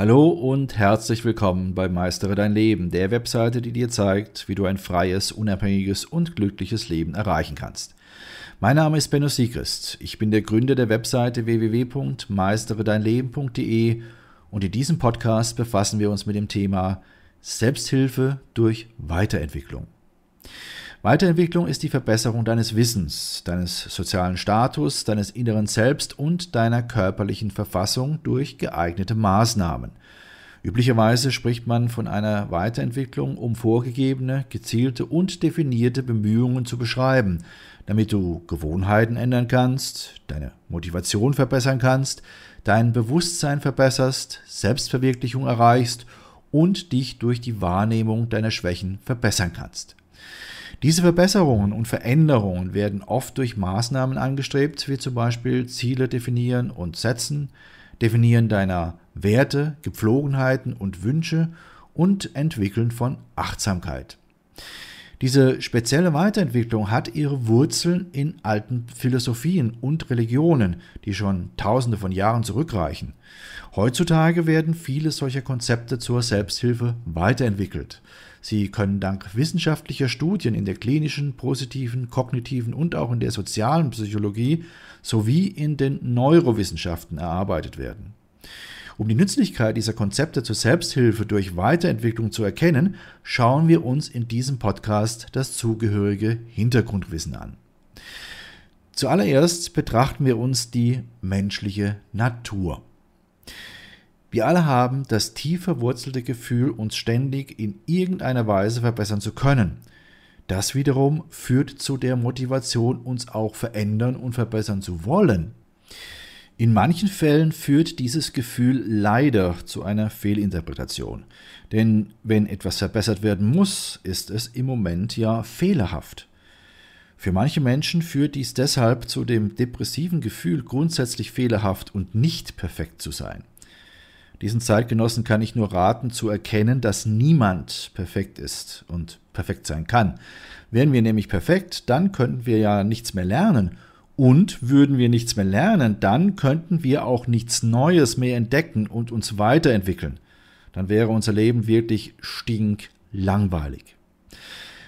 Hallo und herzlich willkommen bei Meistere dein Leben, der Webseite, die dir zeigt, wie du ein freies, unabhängiges und glückliches Leben erreichen kannst. Mein Name ist Benno Siegrist. Ich bin der Gründer der Webseite www.meisteredeinleben.de und in diesem Podcast befassen wir uns mit dem Thema Selbsthilfe durch Weiterentwicklung. Weiterentwicklung ist die Verbesserung deines Wissens, deines sozialen Status, deines inneren Selbst und deiner körperlichen Verfassung durch geeignete Maßnahmen. Üblicherweise spricht man von einer Weiterentwicklung, um vorgegebene, gezielte und definierte Bemühungen zu beschreiben, damit du Gewohnheiten ändern kannst, deine Motivation verbessern kannst, dein Bewusstsein verbesserst, Selbstverwirklichung erreichst und dich durch die Wahrnehmung deiner Schwächen verbessern kannst. Diese Verbesserungen und Veränderungen werden oft durch Maßnahmen angestrebt, wie zum Beispiel Ziele definieren und setzen, definieren deiner Werte, Gepflogenheiten und Wünsche und Entwickeln von Achtsamkeit. Diese spezielle Weiterentwicklung hat ihre Wurzeln in alten Philosophien und Religionen, die schon tausende von Jahren zurückreichen. Heutzutage werden viele solcher Konzepte zur Selbsthilfe weiterentwickelt. Sie können dank wissenschaftlicher Studien in der klinischen, positiven, kognitiven und auch in der sozialen Psychologie sowie in den Neurowissenschaften erarbeitet werden. Um die Nützlichkeit dieser Konzepte zur Selbsthilfe durch Weiterentwicklung zu erkennen, schauen wir uns in diesem Podcast das zugehörige Hintergrundwissen an. Zuallererst betrachten wir uns die menschliche Natur. Wir alle haben das tief verwurzelte Gefühl, uns ständig in irgendeiner Weise verbessern zu können. Das wiederum führt zu der Motivation, uns auch verändern und verbessern zu wollen. In manchen Fällen führt dieses Gefühl leider zu einer Fehlinterpretation. Denn wenn etwas verbessert werden muss, ist es im Moment ja fehlerhaft. Für manche Menschen führt dies deshalb zu dem depressiven Gefühl, grundsätzlich fehlerhaft und nicht perfekt zu sein. Diesen Zeitgenossen kann ich nur raten zu erkennen, dass niemand perfekt ist und perfekt sein kann. Wären wir nämlich perfekt, dann könnten wir ja nichts mehr lernen. Und würden wir nichts mehr lernen, dann könnten wir auch nichts Neues mehr entdecken und uns weiterentwickeln. Dann wäre unser Leben wirklich stinklangweilig.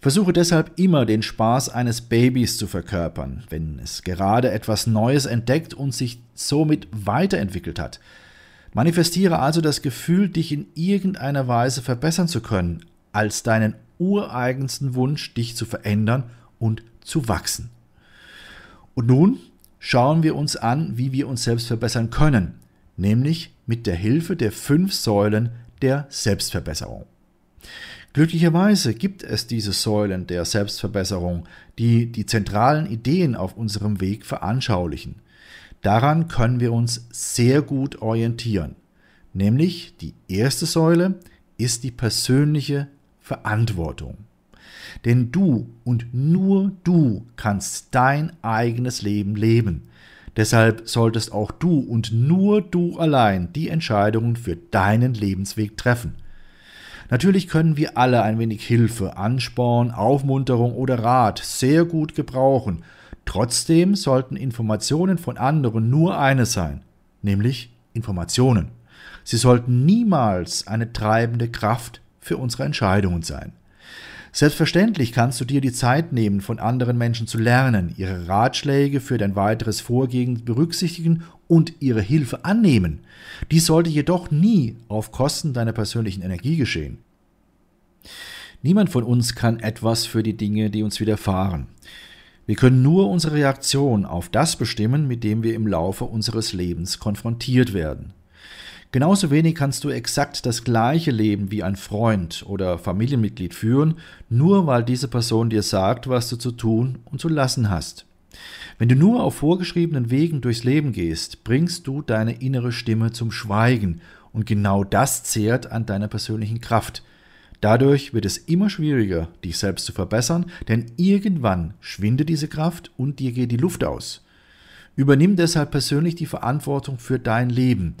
Versuche deshalb immer den Spaß eines Babys zu verkörpern, wenn es gerade etwas Neues entdeckt und sich somit weiterentwickelt hat. Manifestiere also das Gefühl, dich in irgendeiner Weise verbessern zu können, als deinen ureigensten Wunsch, dich zu verändern und zu wachsen. Und nun schauen wir uns an, wie wir uns selbst verbessern können, nämlich mit der Hilfe der fünf Säulen der Selbstverbesserung. Glücklicherweise gibt es diese Säulen der Selbstverbesserung, die die zentralen Ideen auf unserem Weg veranschaulichen. Daran können wir uns sehr gut orientieren. Nämlich die erste Säule ist die persönliche Verantwortung. Denn du und nur du kannst dein eigenes Leben leben. Deshalb solltest auch du und nur du allein die Entscheidungen für deinen Lebensweg treffen. Natürlich können wir alle ein wenig Hilfe, Ansporn, Aufmunterung oder Rat sehr gut gebrauchen, Trotzdem sollten Informationen von anderen nur eines sein, nämlich Informationen. Sie sollten niemals eine treibende Kraft für unsere Entscheidungen sein. Selbstverständlich kannst du dir die Zeit nehmen, von anderen Menschen zu lernen, ihre Ratschläge für dein weiteres Vorgehen berücksichtigen und ihre Hilfe annehmen. Dies sollte jedoch nie auf Kosten deiner persönlichen Energie geschehen. Niemand von uns kann etwas für die Dinge, die uns widerfahren. Wir können nur unsere Reaktion auf das bestimmen, mit dem wir im Laufe unseres Lebens konfrontiert werden. Genauso wenig kannst du exakt das gleiche Leben wie ein Freund oder Familienmitglied führen, nur weil diese Person dir sagt, was du zu tun und zu lassen hast. Wenn du nur auf vorgeschriebenen Wegen durchs Leben gehst, bringst du deine innere Stimme zum Schweigen, und genau das zehrt an deiner persönlichen Kraft, Dadurch wird es immer schwieriger, dich selbst zu verbessern, denn irgendwann schwindet diese Kraft und dir geht die Luft aus. Übernimm deshalb persönlich die Verantwortung für dein Leben.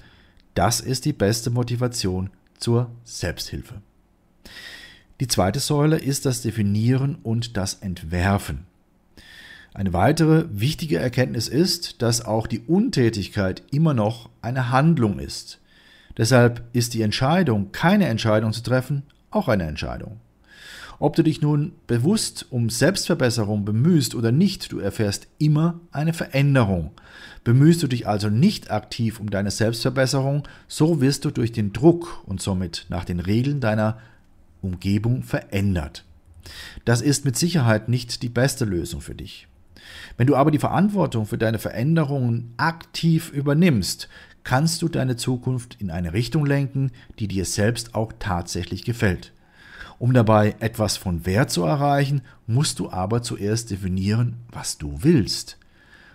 Das ist die beste Motivation zur Selbsthilfe. Die zweite Säule ist das Definieren und das Entwerfen. Eine weitere wichtige Erkenntnis ist, dass auch die Untätigkeit immer noch eine Handlung ist. Deshalb ist die Entscheidung, keine Entscheidung zu treffen, auch eine Entscheidung. Ob du dich nun bewusst um Selbstverbesserung bemühst oder nicht, du erfährst immer eine Veränderung. Bemühst du dich also nicht aktiv um deine Selbstverbesserung, so wirst du durch den Druck und somit nach den Regeln deiner Umgebung verändert. Das ist mit Sicherheit nicht die beste Lösung für dich. Wenn du aber die Verantwortung für deine Veränderungen aktiv übernimmst, kannst du deine Zukunft in eine Richtung lenken, die dir selbst auch tatsächlich gefällt. Um dabei etwas von Wert zu erreichen, musst du aber zuerst definieren, was du willst.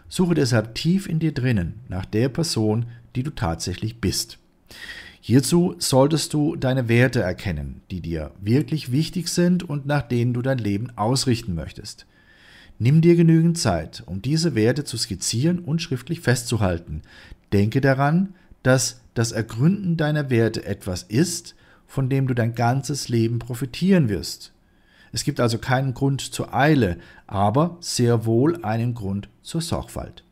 Suche deshalb tief in dir drinnen nach der Person, die du tatsächlich bist. Hierzu solltest du deine Werte erkennen, die dir wirklich wichtig sind und nach denen du dein Leben ausrichten möchtest. Nimm dir genügend Zeit, um diese Werte zu skizzieren und schriftlich festzuhalten. Denke daran, dass das Ergründen deiner Werte etwas ist, von dem du dein ganzes Leben profitieren wirst. Es gibt also keinen Grund zur Eile, aber sehr wohl einen Grund zur Sorgfalt.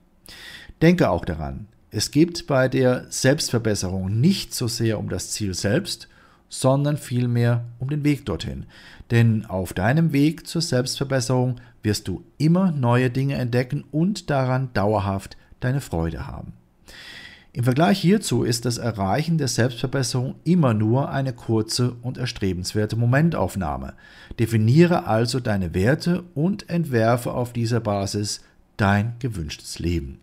Denke auch daran, es geht bei der Selbstverbesserung nicht so sehr um das Ziel selbst, sondern vielmehr um den Weg dorthin. Denn auf deinem Weg zur Selbstverbesserung wirst du immer neue Dinge entdecken und daran dauerhaft deine Freude haben. Im Vergleich hierzu ist das Erreichen der Selbstverbesserung immer nur eine kurze und erstrebenswerte Momentaufnahme. Definiere also deine Werte und entwerfe auf dieser Basis dein gewünschtes Leben.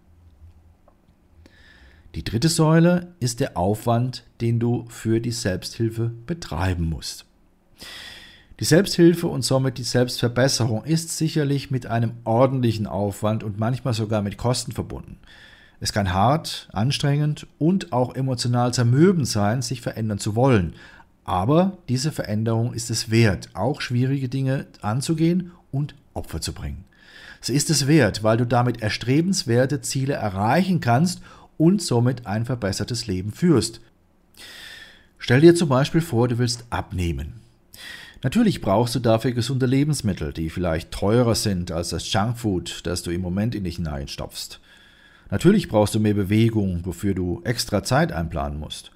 Die dritte Säule ist der Aufwand, den du für die Selbsthilfe betreiben musst. Die Selbsthilfe und somit die Selbstverbesserung ist sicherlich mit einem ordentlichen Aufwand und manchmal sogar mit Kosten verbunden. Es kann hart, anstrengend und auch emotional zermürbend sein, sich verändern zu wollen. Aber diese Veränderung ist es wert, auch schwierige Dinge anzugehen und Opfer zu bringen. Sie ist es wert, weil du damit erstrebenswerte Ziele erreichen kannst und somit ein verbessertes Leben führst. Stell dir zum Beispiel vor, du willst abnehmen. Natürlich brauchst du dafür gesunde Lebensmittel, die vielleicht teurer sind als das Junkfood, das du im Moment in dich hineinstopfst. Natürlich brauchst du mehr Bewegung, wofür du extra Zeit einplanen musst.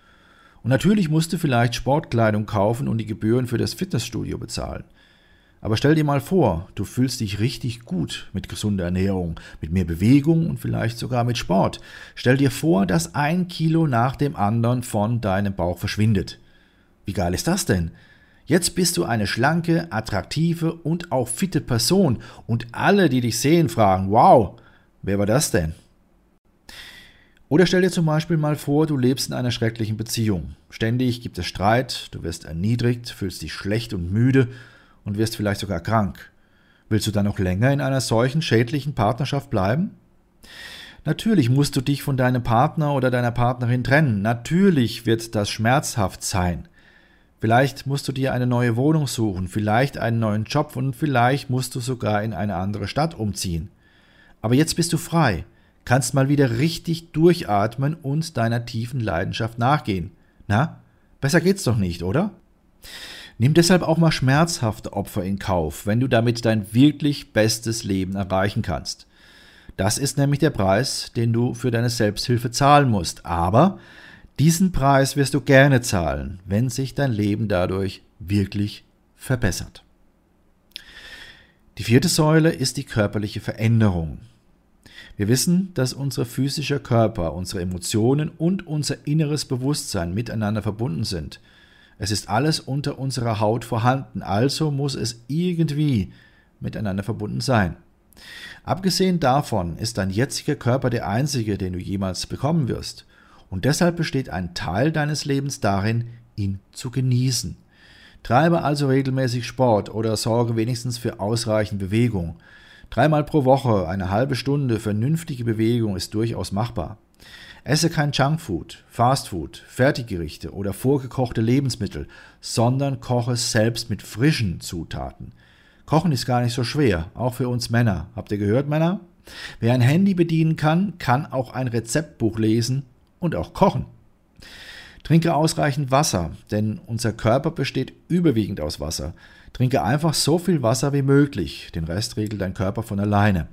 Und natürlich musst du vielleicht Sportkleidung kaufen und die Gebühren für das Fitnessstudio bezahlen. Aber stell dir mal vor, du fühlst dich richtig gut mit gesunder Ernährung, mit mehr Bewegung und vielleicht sogar mit Sport. Stell dir vor, dass ein Kilo nach dem anderen von deinem Bauch verschwindet. Wie geil ist das denn? Jetzt bist du eine schlanke, attraktive und auch fitte Person und alle, die dich sehen, fragen, wow, wer war das denn? Oder stell dir zum Beispiel mal vor, du lebst in einer schrecklichen Beziehung. Ständig gibt es Streit, du wirst erniedrigt, fühlst dich schlecht und müde und wirst vielleicht sogar krank. Willst du dann noch länger in einer solchen schädlichen Partnerschaft bleiben? Natürlich musst du dich von deinem Partner oder deiner Partnerin trennen. Natürlich wird das schmerzhaft sein. Vielleicht musst du dir eine neue Wohnung suchen, vielleicht einen neuen Job und vielleicht musst du sogar in eine andere Stadt umziehen. Aber jetzt bist du frei kannst mal wieder richtig durchatmen und deiner tiefen Leidenschaft nachgehen. Na, besser geht's doch nicht, oder? Nimm deshalb auch mal schmerzhafte Opfer in Kauf, wenn du damit dein wirklich bestes Leben erreichen kannst. Das ist nämlich der Preis, den du für deine Selbsthilfe zahlen musst. Aber diesen Preis wirst du gerne zahlen, wenn sich dein Leben dadurch wirklich verbessert. Die vierte Säule ist die körperliche Veränderung. Wir wissen, dass unser physischer Körper, unsere Emotionen und unser inneres Bewusstsein miteinander verbunden sind. Es ist alles unter unserer Haut vorhanden, also muss es irgendwie miteinander verbunden sein. Abgesehen davon ist dein jetziger Körper der einzige, den du jemals bekommen wirst. Und deshalb besteht ein Teil deines Lebens darin, ihn zu genießen. Treibe also regelmäßig Sport oder sorge wenigstens für ausreichend Bewegung. Dreimal pro Woche eine halbe Stunde vernünftige Bewegung ist durchaus machbar. Esse kein Junkfood, Fastfood, Fertiggerichte oder vorgekochte Lebensmittel, sondern koche selbst mit frischen Zutaten. Kochen ist gar nicht so schwer, auch für uns Männer. Habt ihr gehört, Männer? Wer ein Handy bedienen kann, kann auch ein Rezeptbuch lesen und auch kochen. Trinke ausreichend Wasser, denn unser Körper besteht überwiegend aus Wasser. Trinke einfach so viel Wasser wie möglich, den Rest regelt dein Körper von alleine.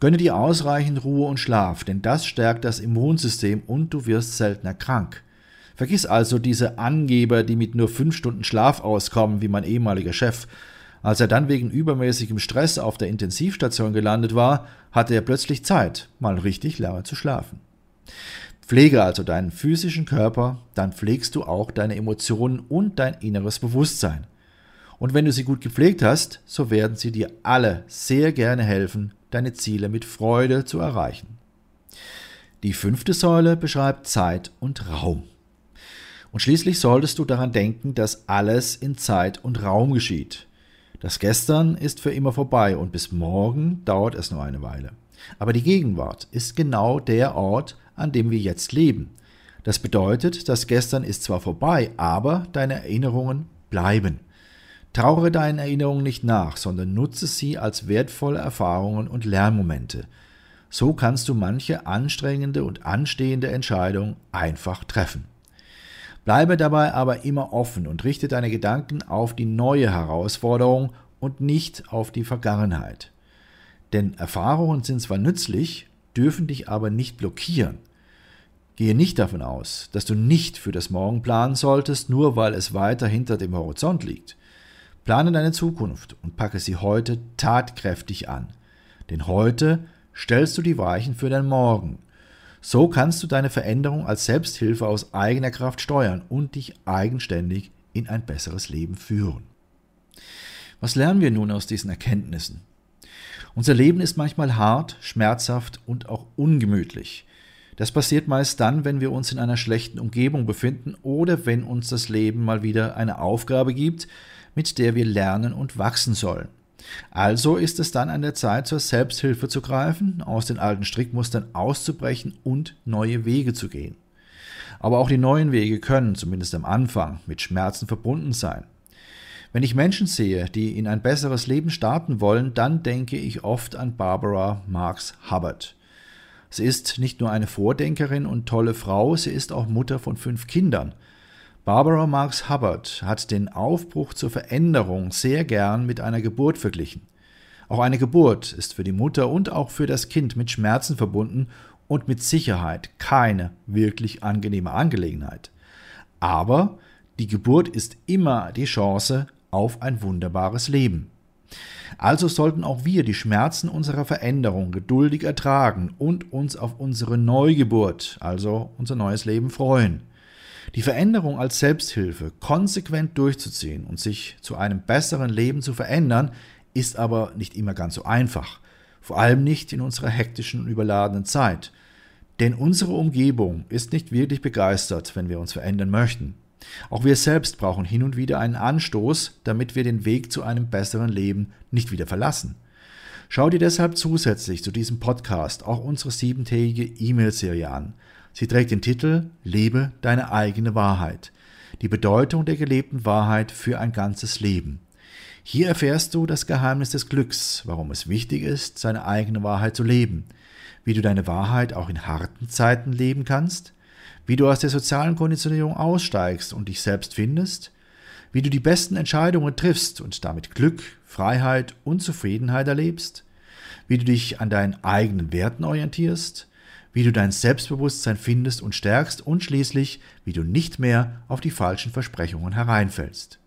Gönne dir ausreichend Ruhe und Schlaf, denn das stärkt das Immunsystem und du wirst seltener krank. Vergiss also diese Angeber, die mit nur fünf Stunden Schlaf auskommen, wie mein ehemaliger Chef. Als er dann wegen übermäßigem Stress auf der Intensivstation gelandet war, hatte er plötzlich Zeit, mal richtig lange zu schlafen. Pflege also deinen physischen Körper, dann pflegst du auch deine Emotionen und dein inneres Bewusstsein. Und wenn du sie gut gepflegt hast, so werden sie dir alle sehr gerne helfen, deine Ziele mit Freude zu erreichen. Die fünfte Säule beschreibt Zeit und Raum. Und schließlich solltest du daran denken, dass alles in Zeit und Raum geschieht. Das Gestern ist für immer vorbei und bis morgen dauert es nur eine Weile. Aber die Gegenwart ist genau der Ort, an dem wir jetzt leben. Das bedeutet, das Gestern ist zwar vorbei, aber deine Erinnerungen bleiben. Trauere deinen Erinnerungen nicht nach, sondern nutze sie als wertvolle Erfahrungen und Lernmomente. So kannst du manche anstrengende und anstehende Entscheidung einfach treffen. Bleibe dabei aber immer offen und richte deine Gedanken auf die neue Herausforderung und nicht auf die Vergangenheit. Denn Erfahrungen sind zwar nützlich, dürfen dich aber nicht blockieren. Gehe nicht davon aus, dass du nicht für das Morgen planen solltest, nur weil es weiter hinter dem Horizont liegt. Plane deine Zukunft und packe sie heute tatkräftig an. Denn heute stellst du die Weichen für dein Morgen. So kannst du deine Veränderung als Selbsthilfe aus eigener Kraft steuern und dich eigenständig in ein besseres Leben führen. Was lernen wir nun aus diesen Erkenntnissen? Unser Leben ist manchmal hart, schmerzhaft und auch ungemütlich. Das passiert meist dann, wenn wir uns in einer schlechten Umgebung befinden oder wenn uns das Leben mal wieder eine Aufgabe gibt, mit der wir lernen und wachsen sollen. Also ist es dann an der Zeit, zur Selbsthilfe zu greifen, aus den alten Strickmustern auszubrechen und neue Wege zu gehen. Aber auch die neuen Wege können, zumindest am Anfang, mit Schmerzen verbunden sein. Wenn ich Menschen sehe, die in ein besseres Leben starten wollen, dann denke ich oft an Barbara Marx Hubbard. Sie ist nicht nur eine Vordenkerin und tolle Frau, sie ist auch Mutter von fünf Kindern. Barbara Marx Hubbard hat den Aufbruch zur Veränderung sehr gern mit einer Geburt verglichen. Auch eine Geburt ist für die Mutter und auch für das Kind mit Schmerzen verbunden und mit Sicherheit keine wirklich angenehme Angelegenheit. Aber die Geburt ist immer die Chance auf ein wunderbares Leben. Also sollten auch wir die Schmerzen unserer Veränderung geduldig ertragen und uns auf unsere Neugeburt, also unser neues Leben freuen. Die Veränderung als Selbsthilfe konsequent durchzuziehen und sich zu einem besseren Leben zu verändern, ist aber nicht immer ganz so einfach. Vor allem nicht in unserer hektischen und überladenen Zeit. Denn unsere Umgebung ist nicht wirklich begeistert, wenn wir uns verändern möchten. Auch wir selbst brauchen hin und wieder einen Anstoß, damit wir den Weg zu einem besseren Leben nicht wieder verlassen. Schau dir deshalb zusätzlich zu diesem Podcast auch unsere siebentägige E-Mail-Serie an. Sie trägt den Titel Lebe deine eigene Wahrheit. Die Bedeutung der gelebten Wahrheit für ein ganzes Leben. Hier erfährst du das Geheimnis des Glücks, warum es wichtig ist, seine eigene Wahrheit zu leben, wie du deine Wahrheit auch in harten Zeiten leben kannst, wie du aus der sozialen Konditionierung aussteigst und dich selbst findest, wie du die besten Entscheidungen triffst und damit Glück, Freiheit und Zufriedenheit erlebst, wie du dich an deinen eigenen Werten orientierst, wie du dein Selbstbewusstsein findest und stärkst und schließlich, wie du nicht mehr auf die falschen Versprechungen hereinfällst.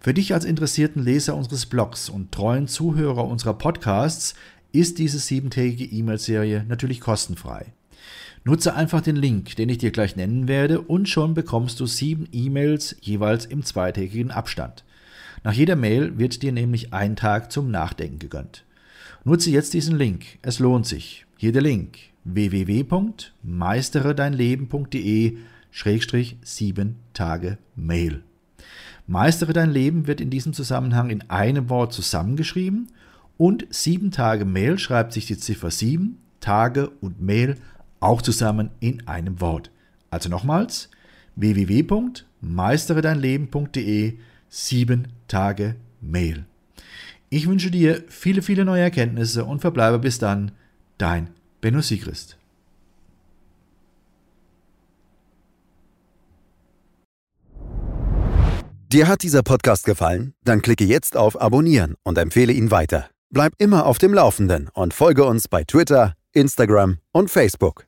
Für dich als interessierten Leser unseres Blogs und treuen Zuhörer unserer Podcasts ist diese siebentägige E-Mail-Serie natürlich kostenfrei. Nutze einfach den Link, den ich dir gleich nennen werde, und schon bekommst du sieben E-Mails jeweils im zweitägigen Abstand. Nach jeder Mail wird dir nämlich ein Tag zum Nachdenken gegönnt. Nutze jetzt diesen Link, es lohnt sich. Hier der Link www.meisteredeinleben.de Schrägstrich 7 Tage Mail. Meistere dein Leben wird in diesem Zusammenhang in einem Wort zusammengeschrieben und 7 Tage Mail schreibt sich die Ziffer 7, Tage und Mail auch zusammen in einem Wort. Also nochmals www.meisteredeinleben.de 7 Tage Mail. Ich wünsche dir viele, viele neue Erkenntnisse und verbleibe bis dann dein Benno Siegrist. Dir hat dieser Podcast gefallen? Dann klicke jetzt auf Abonnieren und empfehle ihn weiter. Bleib immer auf dem Laufenden und folge uns bei Twitter, Instagram und Facebook.